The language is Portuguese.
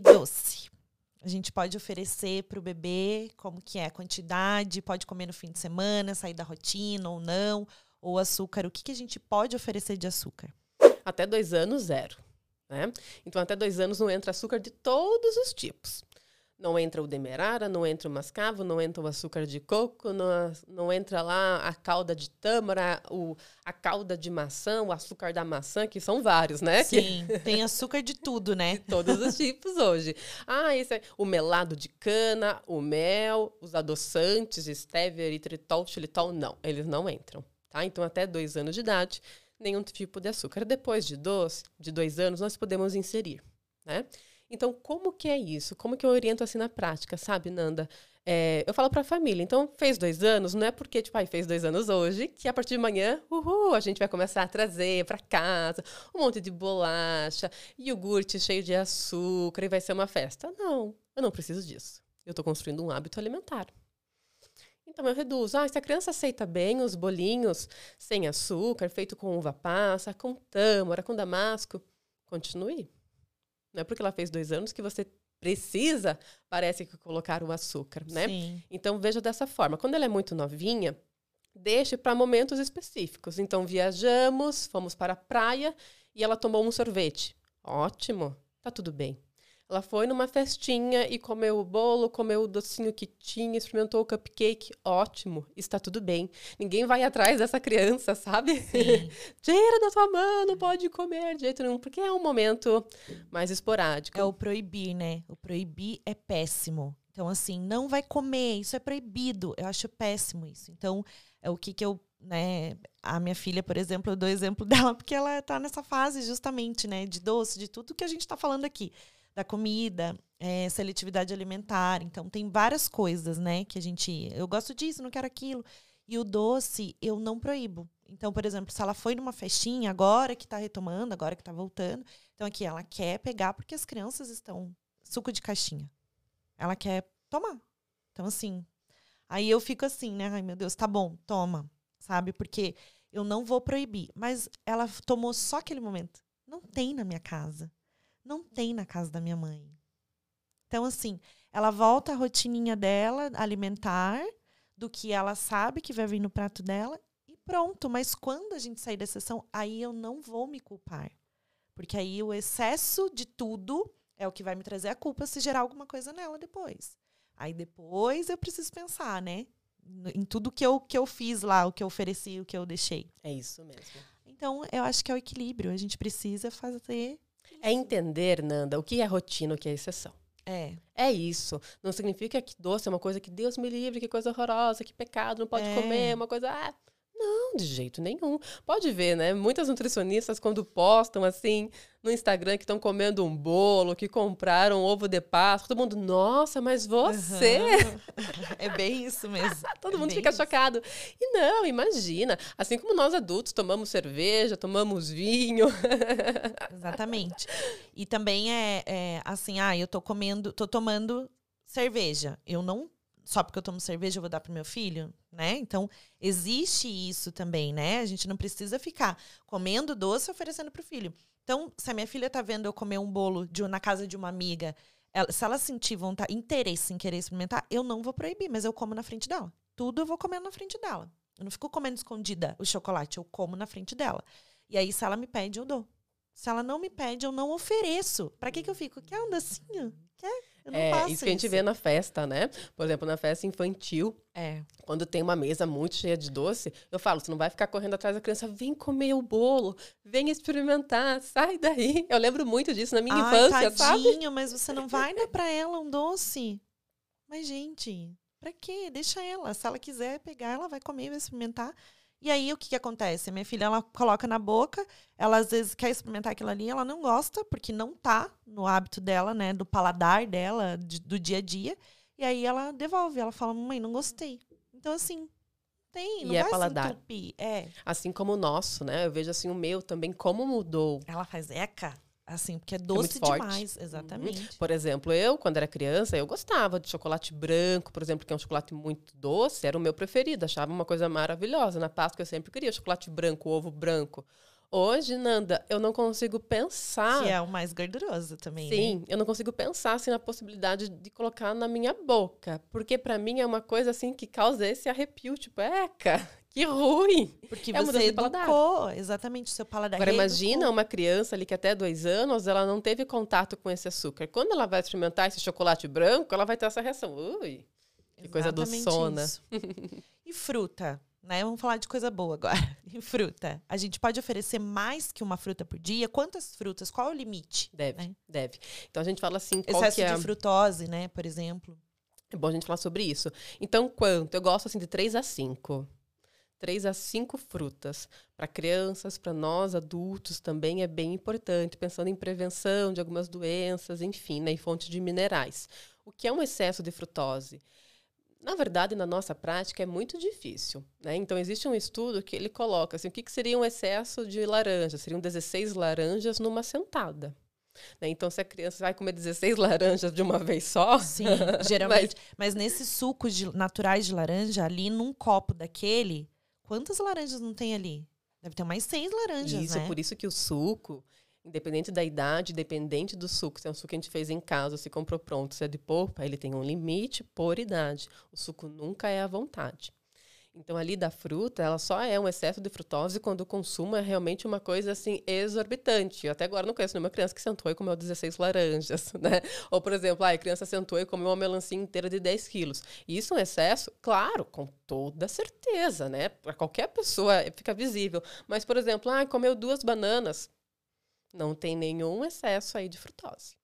de doce. A gente pode oferecer para o bebê como que é a quantidade, pode comer no fim de semana, sair da rotina ou não, ou açúcar. O que, que a gente pode oferecer de açúcar? Até dois anos, zero. Né? Então, até dois anos não entra açúcar de todos os tipos. Não entra o demerara, não entra o mascavo, não entra o açúcar de coco, não, não entra lá a calda de tâmara, o, a calda de maçã, o açúcar da maçã, que são vários, né? Sim, que... tem açúcar de tudo, né? De todos os tipos hoje. Ah, esse é o melado de cana, o mel, os adoçantes, stevia, eritritol, xilitol, não, eles não entram, tá? Então, até dois anos de idade, nenhum tipo de açúcar. Depois de dois, de dois anos, nós podemos inserir, né? Então, como que é isso? Como que eu oriento assim na prática, sabe, Nanda? É, eu falo para a família, então fez dois anos, não é porque, tipo, aí fez dois anos hoje, que a partir de manhã, uhul, a gente vai começar a trazer para casa um monte de bolacha, iogurte cheio de açúcar e vai ser uma festa. Não, eu não preciso disso. Eu estou construindo um hábito alimentar. Então eu reduzo. Ah, se a criança aceita bem os bolinhos sem açúcar, feito com uva passa, com tâmara, com damasco, continue. Não é porque ela fez dois anos que você precisa, parece que colocar o açúcar, né? Sim. Então veja dessa forma. Quando ela é muito novinha, deixe para momentos específicos. Então viajamos, fomos para a praia e ela tomou um sorvete. Ótimo, tá tudo bem. Ela foi numa festinha e comeu o bolo, comeu o docinho que tinha, experimentou o cupcake. Ótimo, está tudo bem. Ninguém vai atrás dessa criança, sabe? Tira da tua mão, não pode comer de jeito nenhum, porque é um momento mais esporádico. É o proibir, né? O proibir é péssimo. Então, assim, não vai comer, isso é proibido. Eu acho péssimo isso. Então, é o que, que eu né, a minha filha, por exemplo, eu dou exemplo dela porque ela está nessa fase justamente, né, de doce, de tudo que a gente está falando aqui da comida, é, seletividade alimentar. Então, tem várias coisas, né, que a gente. Eu gosto disso, não quero aquilo. E o doce, eu não proíbo. Então, por exemplo, se ela foi numa festinha, agora que está retomando, agora que está voltando, então aqui ela quer pegar porque as crianças estão. Suco de caixinha. Ela quer tomar. Então, assim. Aí eu fico assim, né? Ai, meu Deus, tá bom, toma. Sabe? Porque eu não vou proibir. Mas ela tomou só aquele momento. Não tem na minha casa. Não tem na casa da minha mãe. Então, assim, ela volta à rotininha dela, alimentar, do que ela sabe que vai vir no prato dela, e pronto. Mas quando a gente sair da sessão, aí eu não vou me culpar. Porque aí o excesso de tudo é o que vai me trazer a culpa se gerar alguma coisa nela depois. Aí depois eu preciso pensar, né? Em tudo que eu, que eu fiz lá, o que eu ofereci, o que eu deixei. É isso mesmo. Então, eu acho que é o equilíbrio. A gente precisa fazer é entender, Nanda, o que é rotina, o que é exceção. É. É isso. Não significa que doce é uma coisa que Deus me livre, que coisa horrorosa, que pecado, não pode é. comer, uma coisa. Ah, não, de jeito nenhum. Pode ver, né? Muitas nutricionistas, quando postam assim no Instagram que estão comendo um bolo, que compraram um ovo de Páscoa, todo mundo, nossa, mas você. Uhum. É bem isso mesmo. todo é mundo fica isso. chocado. E não, imagina. Assim como nós adultos tomamos cerveja, tomamos vinho. Exatamente. E também é, é assim, ah, eu tô comendo, tô tomando cerveja. Eu não só porque eu tomo cerveja eu vou dar pro meu filho, né? Então, existe isso também, né? A gente não precisa ficar comendo doce e oferecendo pro filho. Então, se a minha filha tá vendo eu comer um bolo de, na casa de uma amiga, ela, se ela sentir vontade, interesse em querer experimentar, eu não vou proibir, mas eu como na frente dela. Tudo eu vou comendo na frente dela. Eu não fico comendo escondida o chocolate, eu como na frente dela. E aí, se ela me pede, eu dou. Se ela não me pede, eu não ofereço. Para que que eu fico? Quer um docinho? É, isso que a gente isso. vê na festa, né? Por exemplo, na festa infantil, é. quando tem uma mesa muito cheia de doce, eu falo, você não vai ficar correndo atrás da criança, vem comer o bolo, vem experimentar, sai daí. Eu lembro muito disso na minha Ai, infância, tadinho, sabe? mas você não vai dar para ela um doce. Mas, gente, pra quê? Deixa ela. Se ela quiser pegar, ela vai comer, vai experimentar. E aí, o que, que acontece? Minha filha, ela coloca na boca, ela às vezes quer experimentar aquilo ali, ela não gosta, porque não tá no hábito dela, né? Do paladar dela, de, do dia a dia. E aí ela devolve, ela fala, mãe, não gostei. Então, assim, tem, não e é paladar. É. Assim como o nosso, né? Eu vejo assim o meu também, como mudou. Ela faz eca. Assim, porque é doce é demais, uhum. exatamente. Uhum. Por exemplo, eu, quando era criança, eu gostava de chocolate branco, por exemplo, que é um chocolate muito doce, era o meu preferido, achava uma coisa maravilhosa. Na Páscoa eu sempre queria chocolate branco, ovo branco. Hoje, Nanda, eu não consigo pensar. Que é o mais gorduroso também. Sim, né? eu não consigo pensar assim, na possibilidade de colocar na minha boca. Porque para mim é uma coisa assim que causa esse arrepio, tipo, eca, que ruim. Porque É você educou, exatamente, o seu paladar. Agora, imagina uma criança ali que até dois anos ela não teve contato com esse açúcar. Quando ela vai experimentar esse chocolate branco, ela vai ter essa reação. Ui, que coisa Exatamente doçona. isso. e fruta, né? Vamos falar de coisa boa agora. E fruta. A gente pode oferecer mais que uma fruta por dia? Quantas frutas? Qual é o limite? Deve, né? deve. Então a gente fala assim, qual Excesso que é... de frutose, né? Por exemplo. É bom a gente falar sobre isso. Então, quanto? Eu gosto assim de 3 a 5. 3 a 5 frutas. Para crianças, para nós adultos também é bem importante, pensando em prevenção de algumas doenças, enfim, né, fonte de minerais. O que é um excesso de frutose? Na verdade, na nossa prática é muito difícil. Né? Então, existe um estudo que ele coloca assim, o que, que seria um excesso de laranja? Seriam 16 laranjas numa sentada. Né? Então, se a criança vai comer 16 laranjas de uma vez só. Sim, geralmente. Mas, nesses sucos de- naturais de laranja, ali num copo daquele, quantas laranjas não tem ali? Deve ter mais seis laranjas, Isso, né? por isso que o suco, independente da idade, independente do suco, se é um suco que a gente fez em casa, se comprou pronto, se é de polpa, ele tem um limite por idade. O suco nunca é à vontade. Então, ali da fruta, ela só é um excesso de frutose quando o consumo é realmente uma coisa, assim, exorbitante. Eu até agora não conheço nenhuma criança que sentou e comeu 16 laranjas, né? Ou, por exemplo, a criança sentou e comeu uma melancia inteira de 10 quilos. Isso é um excesso? Claro, com toda certeza, né? Para qualquer pessoa fica visível. Mas, por exemplo, ah, comeu duas bananas. Não tem nenhum excesso aí de frutose.